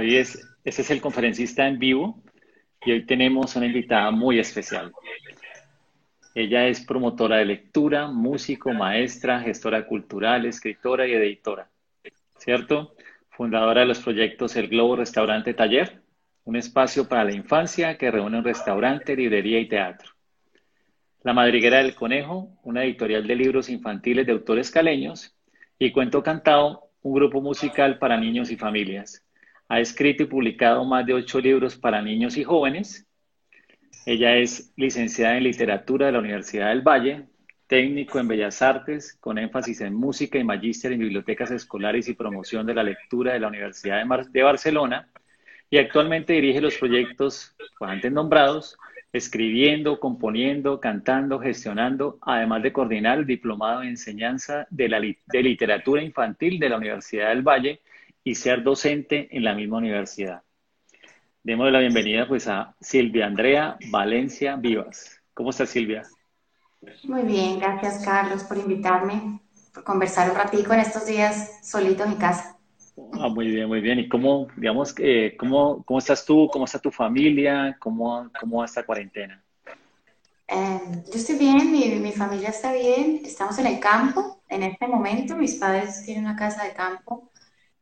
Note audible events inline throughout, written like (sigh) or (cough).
Hoy es, ese es el conferencista en vivo y hoy tenemos una invitada muy especial. Ella es promotora de lectura, músico, maestra, gestora cultural, escritora y editora, ¿cierto? Fundadora de los proyectos El Globo Restaurante Taller, un espacio para la infancia que reúne un restaurante, librería y teatro. La Madriguera del Conejo, una editorial de libros infantiles de autores caleños, y Cuento Cantado, un grupo musical para niños y familias. Ha escrito y publicado más de ocho libros para niños y jóvenes. Ella es licenciada en literatura de la Universidad del Valle, técnico en Bellas Artes, con énfasis en música y magíster en bibliotecas escolares y promoción de la lectura de la Universidad de, Barcelona, y actualmente dirige los proyectos antes nombrados, escribiendo, componiendo, cantando, gestionando, además de coordinar el diplomado enseñanza de, la, de literatura infantil de la Universidad del Valle y ser docente en la misma universidad. Demos la bienvenida pues a Silvia Andrea Valencia Vivas. ¿Cómo está Silvia? Muy bien, gracias Carlos por invitarme, por conversar un ratico en estos días solito en mi casa. Ah, muy bien, muy bien. ¿Y cómo, digamos, eh, cómo, cómo estás tú? ¿Cómo está tu familia? ¿Cómo, cómo va esta cuarentena? Eh, yo estoy bien, mi, mi, familia está bien. Estamos en el campo en este momento. Mis padres tienen una casa de campo,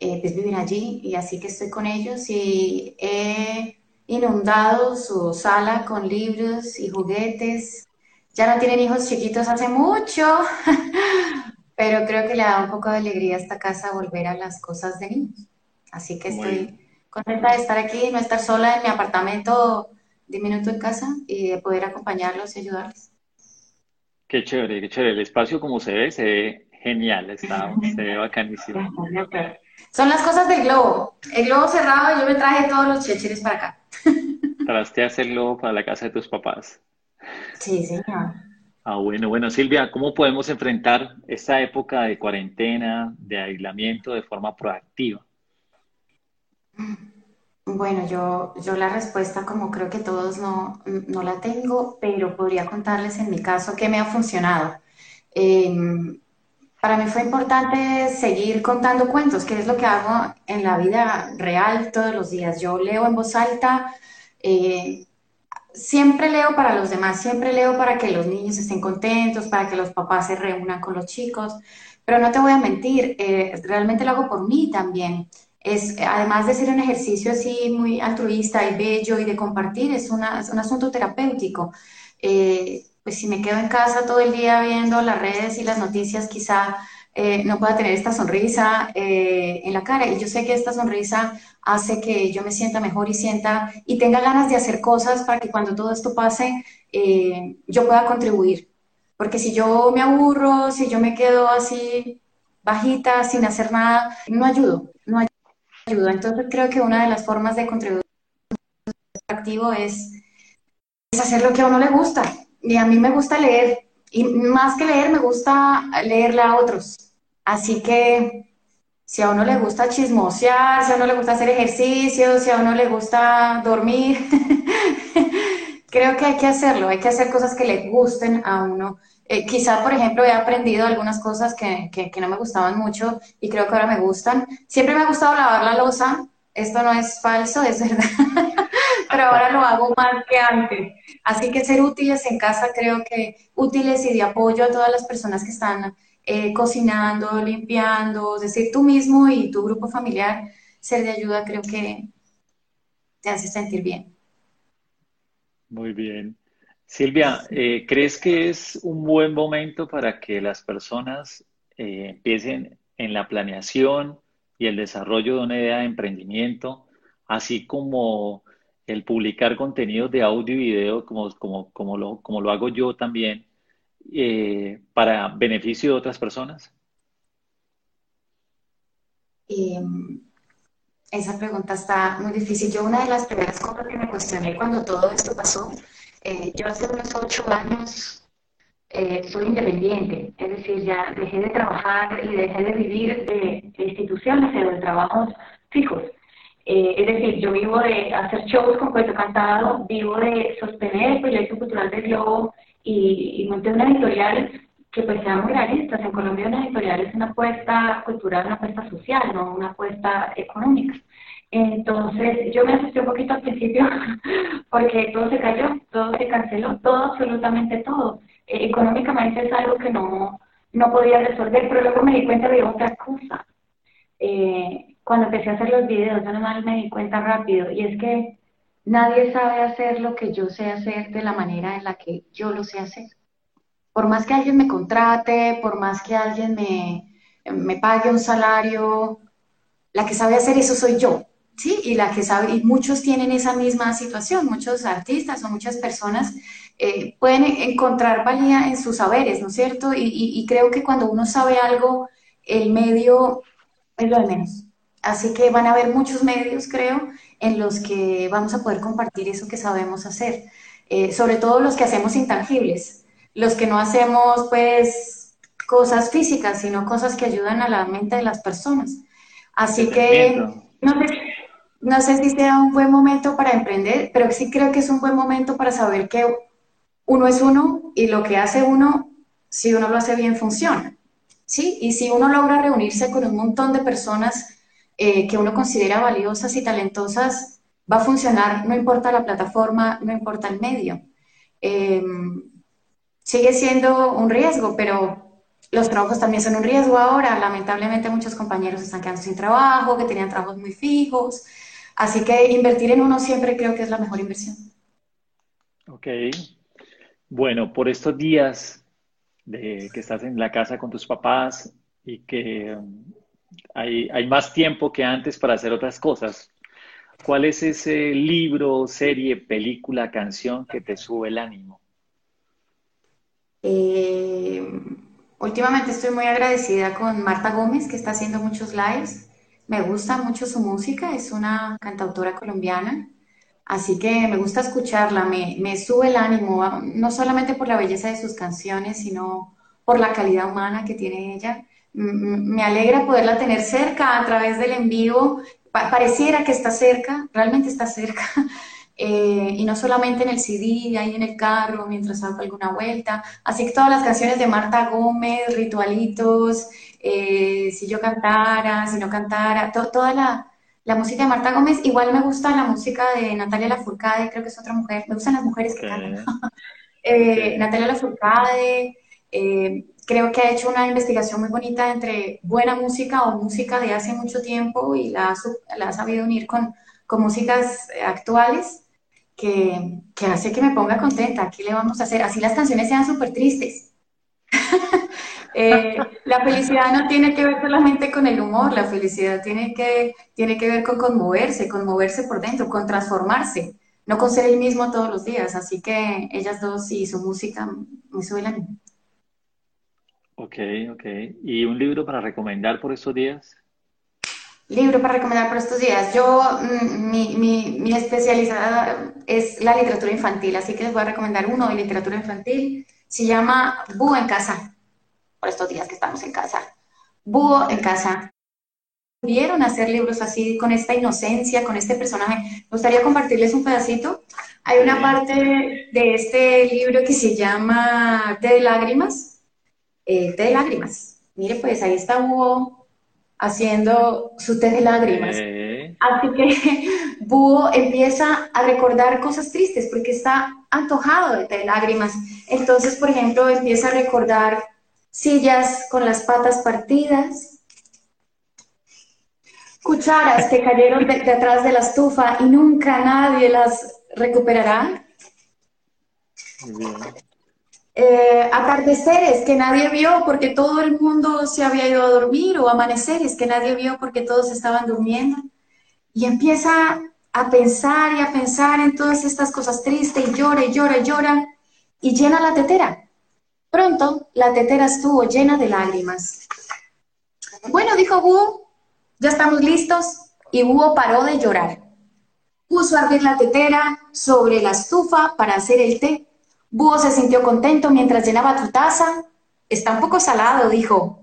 eh, pues viven allí y así que estoy con ellos y he inundado su sala con libros y juguetes. Ya no tienen hijos chiquitos hace mucho, (laughs) pero creo que le da un poco de alegría a esta casa volver a las cosas de niños. Así que estoy contenta de estar aquí, no estar sola en mi apartamento diminuto en casa y de poder acompañarlos y ayudarles. Qué chévere, qué chévere. El espacio como se ve, se ve genial, está, se ve bacanísimo. Son las cosas del globo. El globo cerrado yo me traje todos los checheres para acá. (laughs) hacer el globo para la casa de tus papás. Sí, señor. Ah, bueno, bueno, Silvia, ¿cómo podemos enfrentar esta época de cuarentena, de aislamiento de forma proactiva? Bueno, yo, yo la respuesta, como creo que todos no, no la tengo, pero podría contarles en mi caso qué me ha funcionado. Em, para mí fue importante seguir contando cuentos, que es lo que hago en la vida real todos los días. Yo leo en voz alta, eh, siempre leo para los demás, siempre leo para que los niños estén contentos, para que los papás se reúnan con los chicos, pero no te voy a mentir, eh, realmente lo hago por mí también. Es, además de ser un ejercicio así muy altruista y bello y de compartir, es, un asunto terapéutico. Eh, pues si me quedo en casa todo el día viendo las redes y las noticias, quizá eh, no pueda tener esta sonrisa eh, en la cara. Y yo sé que esta sonrisa hace que yo me sienta mejor y sienta y tenga ganas de hacer cosas para que cuando todo esto pase, eh, yo pueda contribuir. Porque si yo me aburro, si yo me quedo así bajita, sin hacer nada, no ayudo, no ayudo. Entonces creo que una de las formas de contribuir activo es, es hacer lo que a uno le gusta. Y a mí me gusta leer y más que leer, me gusta leerle a otros. Así que si a uno le gusta chismosear, si a uno le gusta hacer ejercicio, si a uno le gusta dormir, (laughs) creo que hay que hacerlo, hay que hacer cosas que le gusten a uno. Eh, quizá, por ejemplo, he aprendido algunas cosas que, que, que, no me gustaban mucho y creo que ahora me gustan. Siempre me ha gustado lavar la losa, esto no es falso, es verdad, (laughs) ahora lo hago más que antes. Así que ser útiles en casa creo que útiles y de apoyo a todas las personas que están eh, cocinando, limpiando, es decir, tú mismo y tu grupo familiar, ser de ayuda creo que te hace sentir bien. Muy bien. Silvia, eh, ¿crees que es un buen momento para que las personas eh, empiecen en la planeación y el desarrollo de una idea de emprendimiento, así como el publicar contenidos de audio y video como, como, como, lo, como lo hago yo también eh, para beneficio de otras personas? Em, esa pregunta está muy difícil. Yo una de las primeras cosas que me cuestioné cuando todo esto pasó, eh, yo hace unos ocho años eh, soy independiente, es decir, ya dejé de trabajar y dejé de vivir de, de instituciones o de trabajos fijos. Eh, es decir, yo vivo de hacer shows con cuento cantado, vivo de sostener el proyecto cultural del Globo y, y monté una editorial que pues seamos realistas. En Colombia una editorial es una apuesta cultural, una apuesta social, no una apuesta económica. Entonces, yo me asusté un poquito al principio (laughs) porque todo se cayó, todo se canceló, todo, absolutamente todo. Eh, económicamente es algo que no, no podía resolver, pero luego me di cuenta de otra cosa. Eh, cuando empecé a hacer los videos, yo nomás me di cuenta rápido, y es que nadie sabe hacer lo que yo sé hacer de la manera en la que yo lo sé hacer. Por más que alguien me contrate, por más que alguien me, me pague un salario, la que sabe hacer eso soy yo. ¿sí? Y la que sabe, y muchos tienen esa misma situación, muchos artistas o muchas personas eh, pueden encontrar valía en sus saberes, ¿no es cierto? Y, creo que cuando uno sabe algo, el medio es lo de menos. Así que van a haber muchos medios, creo, en los que vamos a poder compartir eso que sabemos hacer, eh, sobre todo los que hacemos intangibles, los que no hacemos, pues, cosas físicas, sino cosas que ayudan a la mente de las personas. Así que no sé, no sé si sea un buen momento para emprender, pero sí creo que es un buen momento para saber que uno es uno y lo que hace uno, si uno lo hace bien, funciona. ¿sí? Y si uno logra reunirse con un montón de personas eh, que uno considera valiosas y talentosas, va a funcionar, no importa la plataforma, no importa el medio. Em, sigue siendo un riesgo, pero los trabajos también son un riesgo ahora. Lamentablemente muchos compañeros están quedando sin trabajo, que tenían trabajos muy fijos. Así que invertir en uno siempre creo que es la mejor inversión. Ok. Bueno, por estos días de que estás en la casa con tus papás y que hay, más tiempo que antes para hacer otras cosas, ¿cuál es ese libro, serie, película, canción que te sube el ánimo? Eh, últimamente estoy muy agradecida con Marta Gómez, que está haciendo muchos lives me gusta mucho su música, es una cantautora colombiana, así que me gusta escucharla, me sube el ánimo, no solamente por la belleza de sus canciones, sino por la calidad humana que tiene ella. Me alegra poderla tener cerca a través del envío. pareciera que está cerca, realmente está cerca. (laughs) Eh, y no solamente en el CD, ahí en el carro, mientras hago alguna vuelta. Así que todas las canciones de Marta Gómez, Ritualitos, eh, Si yo cantara, Si no cantara, toda la, la, música de Marta Gómez. Igual me gusta la música de Natalia Lafourcade, creo que es otra mujer. Me gustan las mujeres que cantan. (laughs) eh, Natalia Lafourcade, eh, creo que ha hecho una investigación muy bonita entre buena música o música de hace mucho tiempo y la, la ha sabido unir con, con músicas actuales que, hace que me ponga contenta. Aquí le vamos a hacer, así las canciones sean súper tristes. (laughs) Eh, la felicidad no tiene que ver solamente con el humor, la felicidad tiene que, tiene que ver con conmoverse, conmoverse por dentro, con transformarse, no con ser el mismo todos los días. Así que ellas dos y su música me la Ok, ok. ¿Y un libro para recomendar por estos días? Libro para recomendar por estos días. Yo, mm, mi, mi, mi, especialidad es la literatura infantil, así que les voy a recomendar uno de literatura infantil. Se llama Búho en casa, por estos días que estamos en casa. Búho en casa. Vieron hacer libros así, con esta inocencia, con este personaje. Me gustaría compartirles un pedacito. Hay una parte de este libro que se llama de lágrimas. Eh, Té de lágrimas. Mire, pues ahí está Búho haciendo su té de lágrimas. Así que (laughs) Búho empieza a recordar cosas tristes porque está antojado de té de lágrimas. Entonces, por ejemplo, empieza a recordar sillas con las patas partidas, cucharas que cayeron detrás de la estufa y nunca nadie las recuperará. Eh, atardeceres que nadie vio porque todo el mundo se había ido a dormir o amaneceres que nadie vio porque todos estaban durmiendo. Y empieza a pensar y a pensar en todas estas cosas tristes y llora y llora y llora y llena la tetera. Pronto la tetera estuvo llena de lágrimas. Bueno, dijo Búho, ya estamos listos y Búho paró de llorar. Puso a hervir la tetera sobre la estufa para hacer el té Búho se sintió contento mientras llenaba tu taza. Está un poco salado, dijo,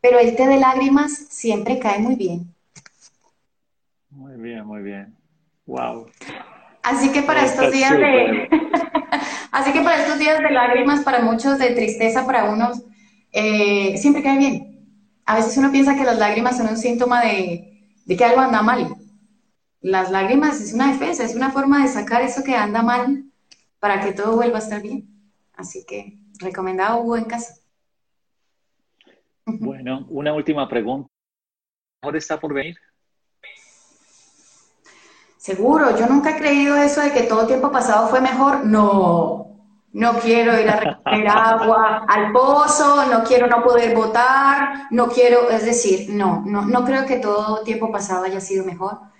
pero el té de lágrimas siempre cae muy bien. Muy bien, muy bien. Wow. Así que para estos días de (laughs) así que para estos días de lágrimas, para muchos de tristeza, para unos, eh, siempre cae bien. A veces uno piensa que las lágrimas son un síntoma de, de que algo anda mal, las lágrimas es una defensa, es una forma de sacar eso que anda mal para que todo vuelva a estar bien. Así que recomendado Hugo en casa. Bueno, una última pregunta. ¿Mejor está por venir? Seguro, yo nunca he creído eso de que todo tiempo pasado fue mejor. No, no quiero ir a recoger (laughs) agua al pozo, no quiero no poder votar, no quiero, es decir, no, no, no creo que todo tiempo pasado haya sido mejor